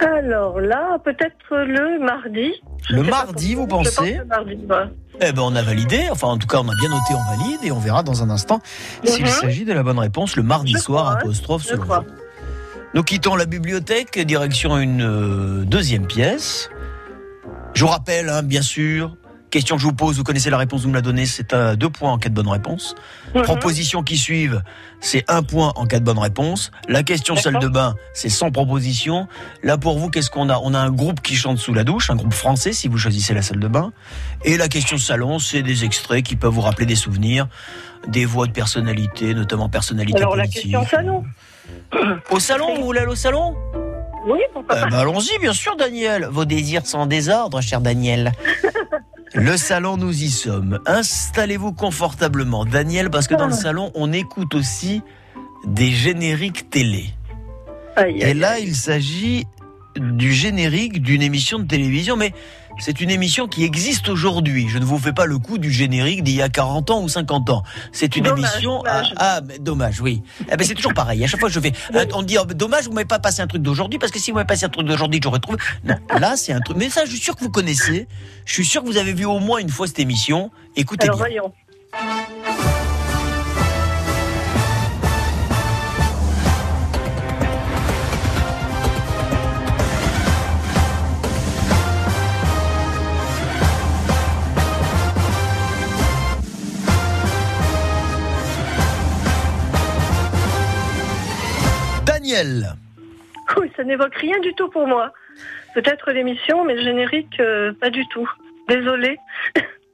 Alors là, peut-être le mardi. Je Le mardi, vous. Je pensez? pense le mardi. Eh ben, on a validé. Enfin, en tout cas, on a bien noté, on valide et on verra dans un instant s'il Mhm. s'agit de la bonne réponse le mardi Je soir, crois, apostrophe Je selon vous. Nous quittons la bibliothèque, direction une euh, deuxième pièce. Je vous rappelle, hein, bien sûr, question que je vous pose, vous connaissez la réponse, vous me la donnez, c'est à deux points en cas de bonne réponse. Mhm. Propositions qui suivent, c'est un point en cas de bonne réponse. La question salle de bain, c'est sans proposition. Là, pour vous, qu'est-ce qu'on a? On a un groupe qui chante sous la douche, un groupe français, si vous choisissez la salle de bain. Et la question salon, c'est des extraits qui peuvent vous rappeler des souvenirs, des voix de personnalité, notamment personnalité Alors la politique. question salon. Au salon, vous voulez aller au salon? Oui, pourquoi Eh pas. ben, Allons-y, bien sûr, Daniel. Vos désirs sont en désordre, cher Daniel. Le salon, nous y sommes. Installez-vous confortablement, Daniel, parce que dans le salon, on écoute aussi des génériques télé. Aïe, Et là, il s'agit du générique d'une émission de télévision, mais c'est une émission qui existe aujourd'hui. Je ne vous fais pas le coup du générique d'il y a 40 ans ou 50 ans. C'est une Dommage, émission. dommage. Ah, ah, mais dommage, oui. Eh ben, c'est toujours pareil. À chaque fois je fais, euh, on dit, oh, dommage, vous m'avez pas passé un truc d'aujourd'hui, parce que si vous m'avez passé un truc d'aujourd'hui, j'aurais trouvé. Non, là, c'est un truc. Mais ça, je suis sûr que vous connaissez. Je suis sûr que vous avez vu au moins une fois cette émission. Écoutez Alors bien. voyons. Oui, ça n'évoque rien du tout pour moi. Peut-être l'émission, mais le générique, euh, pas du tout. Désolée.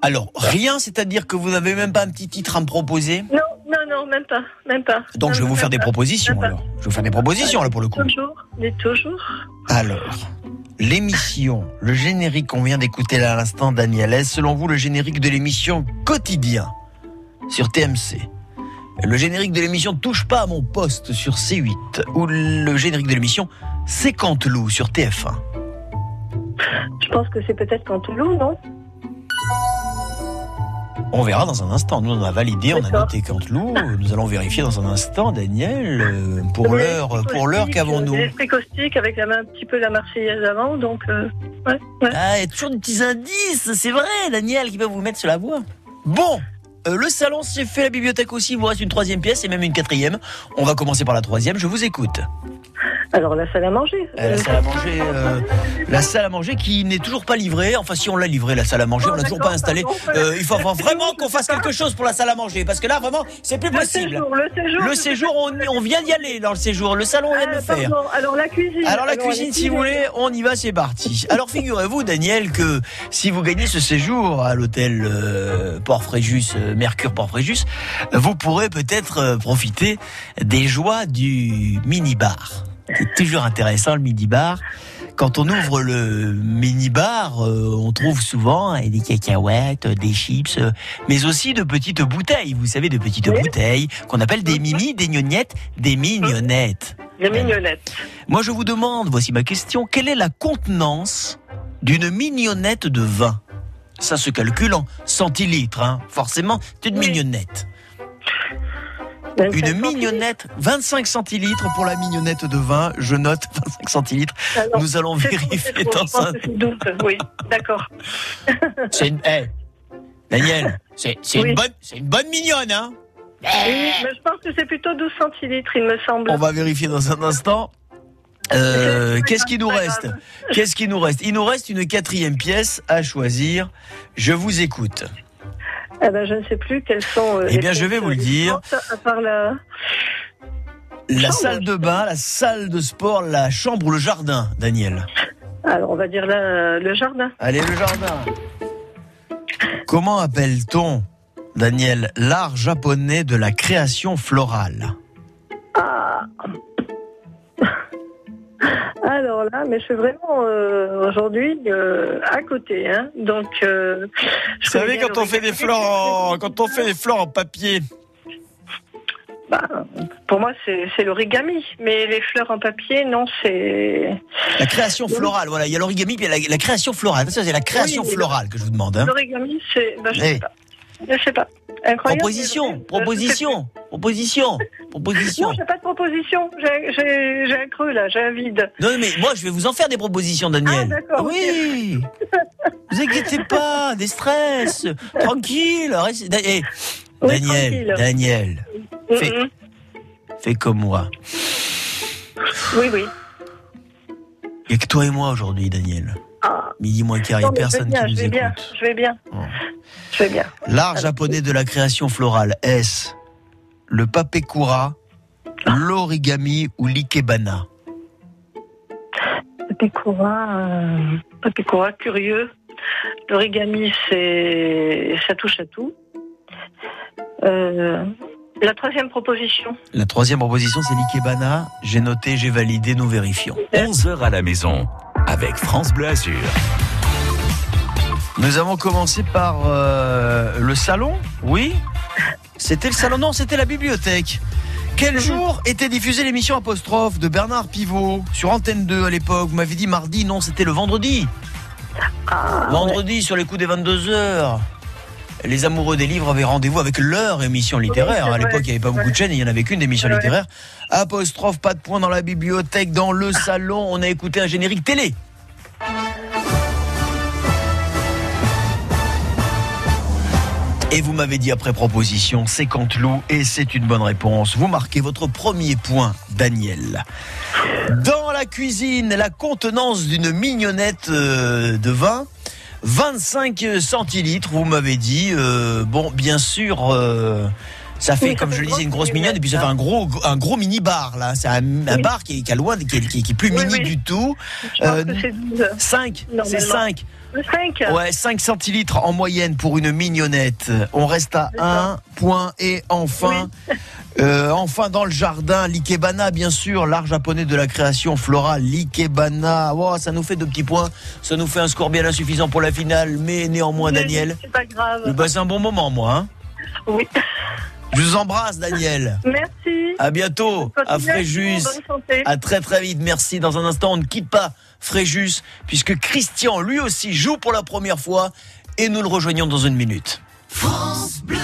Alors, rien, c'est-à-dire que vous n'avez même pas un petit titre à me proposer? Non, non, non, même pas, même pas. Donc, je vais vous faire pas. des propositions, Même pas. alors. Je vais vous faire des propositions, là, pour le coup. Toujours, mais toujours. Alors, l'émission, le générique qu'on vient d'écouter là à l'instant, Daniel, est selon vous le générique de l'émission Quotidien sur TMC Le générique de l'émission Touche pas à mon poste sur C8 ou le générique de l'émission C'est Canteloup sur TF1 Je pense que c'est peut-être Canteloup, non? On verra dans un instant. Nous, on a validé, on a noté Canteloup. Nous allons vérifier dans un instant, Daniel. euh, Pour l'heure, pour l'heure qu'avons-nous? L'esprit caustique avec la main un petit peu la Marseillaise avant, donc euh, ouais, ouais. Ah, il y a toujours des petits indices, c'est vrai, Daniel, qui peuvent vous mettre sur la voie. Bon, euh, le salon c'est fait, la bibliothèque aussi, il vous reste une troisième pièce et même une quatrième. On va commencer par la troisième, je vous écoute. Alors la salle à manger. Euh, la salle à manger, euh, la salle à manger qui n'est toujours pas livrée. Enfin, si on l'a livrée, la salle à manger, on l'a toujours pas installée. Euh, il faut vraiment qu'on fasse quelque chose pour la salle à manger, parce que là, vraiment, c'est plus Le possible. séjour, le séjour. Le séjour, on, on vient d'y aller dans le séjour. Le salon, on vient de Ah, le faire. pardon. Alors la cuisine. Alors la cuisine, est si vous voulez, on y va, c'est parti. Alors figurez-vous, Daniel, que si vous gagnez ce séjour à l'hôtel Port-Fréjus, euh, Mercure Port-Fréjus, vous pourrez peut-être euh, profiter des joies du mini-bar. C'est toujours intéressant le mini-bar. Quand on ouvre le mini-bar, euh, on trouve souvent euh, des cacahuètes, des chips, mais aussi de petites bouteilles. Vous savez, de petites bouteilles qu'on appelle des mimi, des gnognettes, des mignonnettes. Les mignonnettes. Moi, je vous demande, voici ma question, quelle est la contenance d'une mignonnette de vin? Ça se calcule en centilitres, hein. forcément, c'est une mignonnette. Une mignonnette, 25 centilitres pour la mignonnette de vin, je note 25 centilitres. Alors, Nous allons vérifier trop, dans un... Oui, d'accord. C'est une... eh, Daniel, c'est Oui. une, bonne, c'est une bonne mignonne, hein Oui, mais je pense que c'est plutôt 12 centilitres, il me semble. On va vérifier dans un instant. Euh, Qu'est-ce qui nous reste. Qu'est-ce qui nous reste Il nous reste une quatrième pièce à choisir. Je vous écoute. Eh ben, je ne sais plus quelles sont. euh, Eh bien, je vais vous le dire. restantes, À part la. La Chambre. salle de bain, la salle de sport, la chambre ou le jardin, Daniel Alors, on va dire la- le jardin. Allez, le jardin. Comment appelle-t-on, Daniel, l'art japonais de la création florale? Ah. Alors là, mais je suis vraiment euh, aujourd'hui euh, à côté, hein. Donc. euh, je Vous savez, quand on fait des fleurs en, quand on fait des fleurs en papier, Bah, pour moi, c'est l'origami, mais les fleurs en papier, non, c'est la création florale, voilà, il y a l'origami, puis il y a la, la création florale. Ça, c'est la création Oui, florale que je vous demande. Hein. l'origami, c'est. Bah, je sais pas. Je sais pas. Incroyable. Proposition, proposition, proposition, proposition. Non, j'ai pas de proposition. J'ai- un creux là, j'ai un vide. Non, mais moi, je vais vous en faire des propositions, Daniel. Ah, d'accord, Oui. vous inquiétez pas, des stress. Tranquille. reste- eh, Oui, Daniel, tranquille. Daniel, fais, Mhm. fais comme moi. Oui, oui. Il n'y a que toi et moi aujourd'hui, Daniel. Ah. Midi moins mais personne je vais bien, qui nous je vais écoute. bien, je vais bien. Oh. Je vais bien. L'art japonais de la création florale, est-ce le papekura, l'origami ou l'ikebana? Papikura, euh, curieux. L'origami, c'est, ça touche à tout. Euh, la troisième proposition. La troisième proposition, c'est l'ikebana. J'ai noté, j'ai validé, nous vérifions. 11h à la maison avec France Bleu Azur. Nous avons commencé par euh, le salon, oui. C'était le salon, non, c'était la bibliothèque. Quel jour était diffusée l'émission Apostrophe de Bernard Pivot sur Antenne 2 à l'époque? Vous m'avez dit mardi, non, c'était le vendredi. vendredi sur les coups des 22 heures. Les amoureux des livres avaient rendez-vous avec leur émission littéraire. Oui, à l'époque, il n'y avait pas beaucoup de chaînes, il n'y en avait qu'une d'émission littéraire. Apostrophe, pas de point dans la bibliothèque, dans le salon, on a écouté un générique télé. Et vous m'avez dit après proposition, c'est Canteloup et c'est une bonne réponse. Vous marquez votre premier point, Daniel. Dans la cuisine, la contenance d'une mignonnette euh, de vin, 25 centilitres, vous m'avez dit. Euh, bon, bien sûr, euh, ça fait, Oui, comme je le disais, une grosse mignonne, et puis ça fait un gros, un gros mini bar là. C'est un, bar qui est, qui loin, qui est, qui est- plus Oui, mini du tout. Je pense Euh, que c'est 12. 5, c'est Normalement. 5. Le 5. Ouais, 5 centilitres en moyenne pour une mignonnette. On reste à 1 point et enfin, euh, enfin dans le jardin, l'ikebana bien sûr, l'art japonais de la création florale, l'ikebana. Wow, ça nous fait deux petits points, ça nous fait un score bien insuffisant pour la finale, mais néanmoins Daniel, C'est pas grave. je passe un bon moment moi. Hein. Oui. Je vous embrasse Daniel. Merci. À bientôt, à Fréjus. Bonne santé. À très très vite, merci. Dans un instant, on ne quitte pas Fréjus, puisque Christian, lui aussi, joue pour la première fois, et nous le rejoignons dans une minute. France Bleu.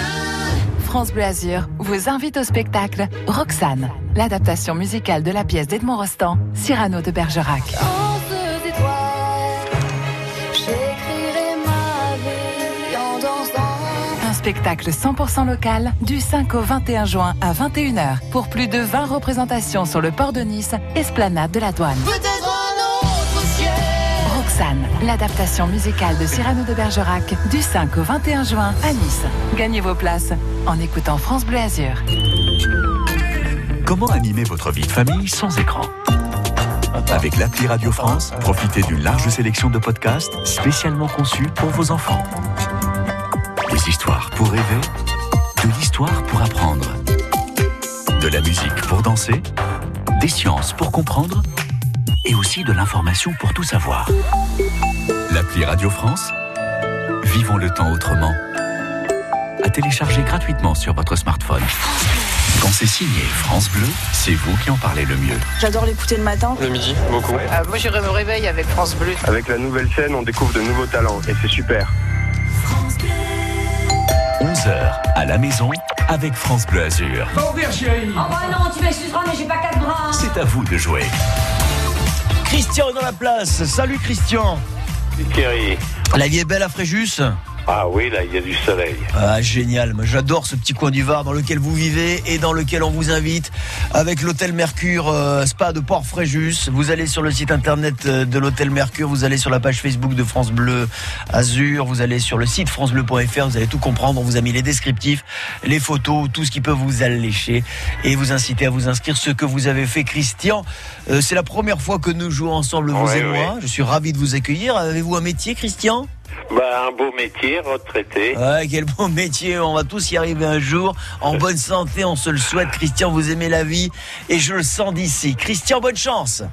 France Bleu Azur vous invite au spectacle Roxane, l'adaptation musicale de la pièce d'Edmond Rostand, Cyrano de Bergerac. Un spectacle 100% local du 5 au 21 juin à 21h pour plus de 20 représentations sur le port de Nice, esplanade de la douane. L'adaptation musicale de Cyrano de Bergerac du 5 au 21 juin à Nice. Gagnez vos places en écoutant France Bleu Azur. Comment animer votre vie de famille sans écran? Avec l'appli Radio France, profitez d'une large sélection de podcasts spécialement conçus pour vos enfants. Des histoires pour rêver, de l'histoire pour apprendre, de la musique pour danser, des sciences pour comprendre et aussi de l'information pour tout savoir. L'appli Radio France, vivons le temps autrement. À télécharger gratuitement sur votre smartphone. Quand c'est signé France Bleu, c'est vous qui en parlez le mieux. J'adore l'écouter le matin. Le midi, beaucoup. moi, je me réveille avec France Bleu. Avec la nouvelle scène, on découvre de nouveaux talents et c'est super. 11h à la maison avec France Bleu Azur. Ouvrir, chérie. Oh bah non, tu m'excuseras, mais j'ai pas quatre bras. C'est à vous de jouer. Christian est dans la place. Salut Christian. Thierry. La vie est belle à Fréjus Ah oui, là, il y a du soleil. Ah, génial. J'adore ce petit coin du Var dans lequel vous vivez et dans lequel on vous invite avec l'hôtel Mercure euh, Spa de Port-Fréjus. Vous allez sur le site internet euh, de l'hôtel Mercure, vous allez sur la page Facebook de France Bleu Azur, vous allez sur le site francebleu.fr, vous allez tout comprendre. On vous a mis les descriptifs, les photos, tout ce qui peut vous allécher et vous inciter à vous inscrire. Ce que vous avez fait, Christian, euh, c'est la première fois que nous jouons ensemble, vous Ouais, et moi. Je suis ravi de vous accueillir. Avez-vous un métier, Christian? Bah, un beau métier, retraité. Ouais, quel beau métier, on va tous y arriver un jour. En bonne santé, on se le souhaite. Christian, vous aimez la vie et je le sens d'ici. Christian, bonne chance.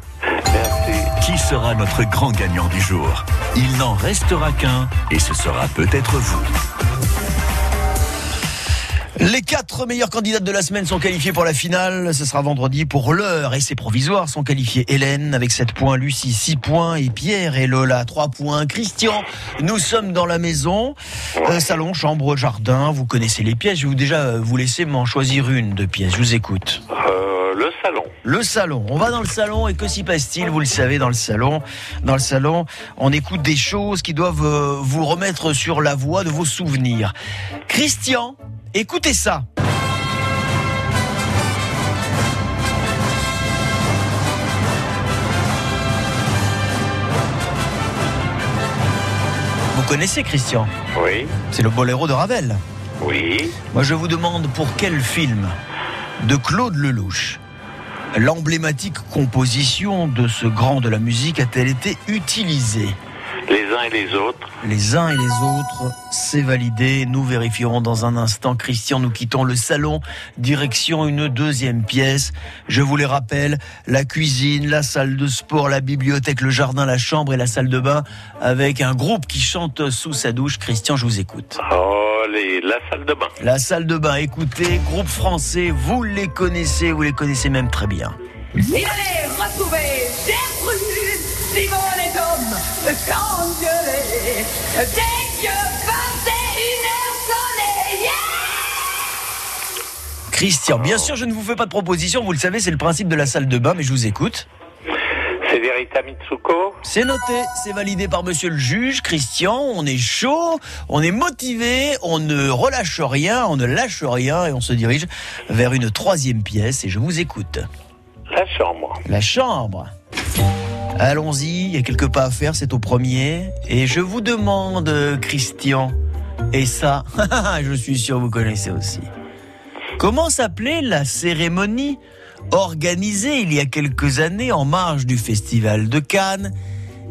Qui sera notre grand gagnant du jour? Il n'en restera qu'un et ce sera peut-être vous. Les quatre meilleurs candidats de la semaine sont qualifiés pour la finale. Ce sera vendredi pour l'heure et c'est provisoire. Sont qualifiés Hélène avec 7 points, Lucie 6 points et Pierre et Lola 3 points. Christian, nous sommes dans la maison. Euh, salon, chambre, jardin. Vous connaissez les pièces. Je vais vous déjà euh, vous laisser m'en choisir une de pièces. Je vous écoute. Euh, le salon. Le salon. On va dans le salon et que s'y passe-t-il? Vous le savez, dans le salon, dans le salon, on écoute des choses qui doivent vous remettre sur la voie de vos souvenirs. Christian, écoutez ça. Vous connaissez Christian? Oui. C'est le boléro de Ravel. Oui. Moi, je vous demande pour quel film de Claude Lelouch l'emblématique composition de ce grand de la musique a-t-elle été utilisée? Les uns et les autres. Les uns et les autres, c'est validé. Nous vérifierons dans un instant. Christian, nous quittons le salon, direction une deuxième pièce. Je vous les rappelle, la cuisine, la salle de sport, la bibliothèque, le jardin, la chambre et la salle de bain, avec un groupe qui chante sous sa douche. Christian, je vous écoute. Oh, les, la salle de bain. La salle de bain, écoutez, groupe français, vous les connaissez, vous les connaissez même très bien. Quand Dieu les... Dès que 21 heures sonnaient, yeah Christian, bien sûr, je ne vous fais pas de proposition, vous le savez, c'est le principe de la salle de bain, mais je vous écoute. C'est Verita Mitsuko. C'est noté, c'est validé par monsieur le juge. Christian, on est chaud, on est motivé, on ne relâche rien, on ne lâche rien et on se dirige vers une troisième pièce et je vous écoute. La chambre. La chambre. Allons-y, il y a quelques pas à faire, c'est au premier. Et je vous demande, Christian, et ça, je suis sûr vous connaissez aussi. Comment s'appelait la cérémonie organisée il y a quelques années en marge du Festival de Cannes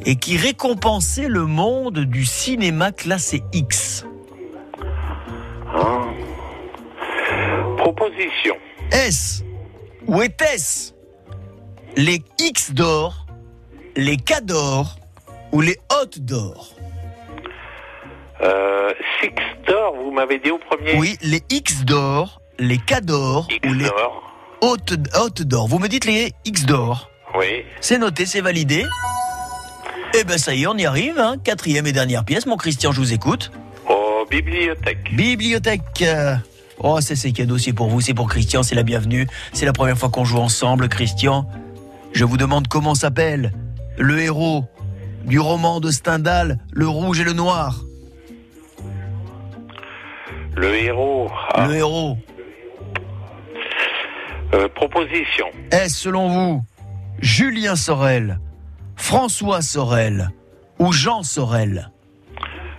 et qui récompensait le monde du cinéma classé X? Hein Proposition. Est-ce ou était-ce les X d'or, les K d'or ou les Hot d'or Euh, Six d'or, vous m'avez dit au premier Oui, les X d'or, les K d'or ou les Hot d'or. Vous me dites les X d'or. Oui. C'est noté, c'est validé. Eh ben ça y est, on y arrive. Hein. Quatrième et dernière pièce, mon Christian, je vous écoute. Oh, bibliothèque. Bibliothèque. euh, Oh, c'est cadeau, c'est pour vous, c'est pour Christian, c'est la bienvenue. C'est la première fois qu'on joue ensemble, Christian. Je vous demande comment s'appelle le héros du roman de Stendhal, Le Rouge et le Noir. Le héros. ah, Le héros. euh, proposition. Est-ce selon vous Julien Sorel, François Sorel ou Jean Sorel?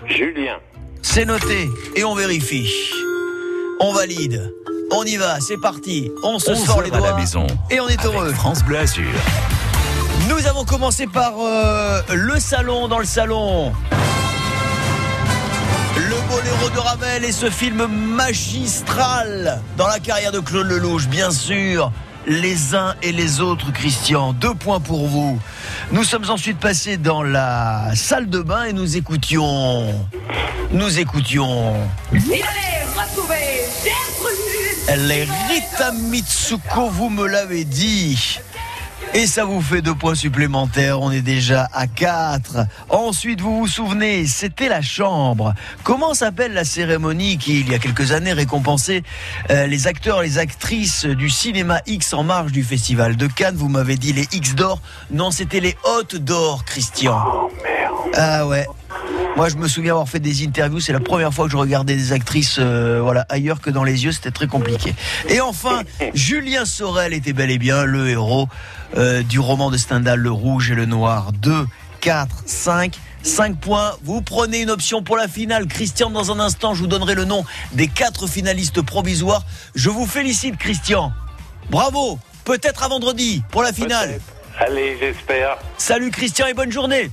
Julien. C'est noté et on vérifie. On valide. On y va, c'est parti. On se 11 sort les heures à doigts la maison. et on est Avec heureux. France Bleu Azur. Nous avons commencé par euh, le salon dans le salon. Le boléro de Ravel et ce film magistral dans la carrière de Claude Lelouch, bien sûr. Les uns et les autres, Christian. Deux points pour vous. Nous sommes ensuite passés dans la salle de bain et nous écoutions. Nous écoutions. Les Rita Mitsuko, vous me l'avez dit. Et ça vous fait deux points supplémentaires, on est déjà à 4. Ensuite, vous vous souvenez, c'était la chambre. Comment s'appelle la cérémonie qui, il y a quelques années, récompensait euh, les acteurs les actrices du cinéma X en marge du Festival de Cannes? Vous m'avez dit les X d'or. Non, c'était les Hôtes d'or, Christian. Ah ouais. Moi, je me souviens avoir fait des interviews. C'est la première fois que je regardais des actrices, euh, voilà, ailleurs que dans les yeux. C'était très compliqué. Et enfin, Julien Sorel était bel et bien le héros euh, du roman de Stendhal, Le Rouge et le Noir. 2, 4, 5. 5 points, vous prenez une option pour la finale. Christian, dans un instant, je vous donnerai le nom des quatre finalistes provisoires. Je vous félicite, Christian. Bravo. Peut-être à vendredi pour la finale. Allez, j'espère. Salut Christian et bonne journée.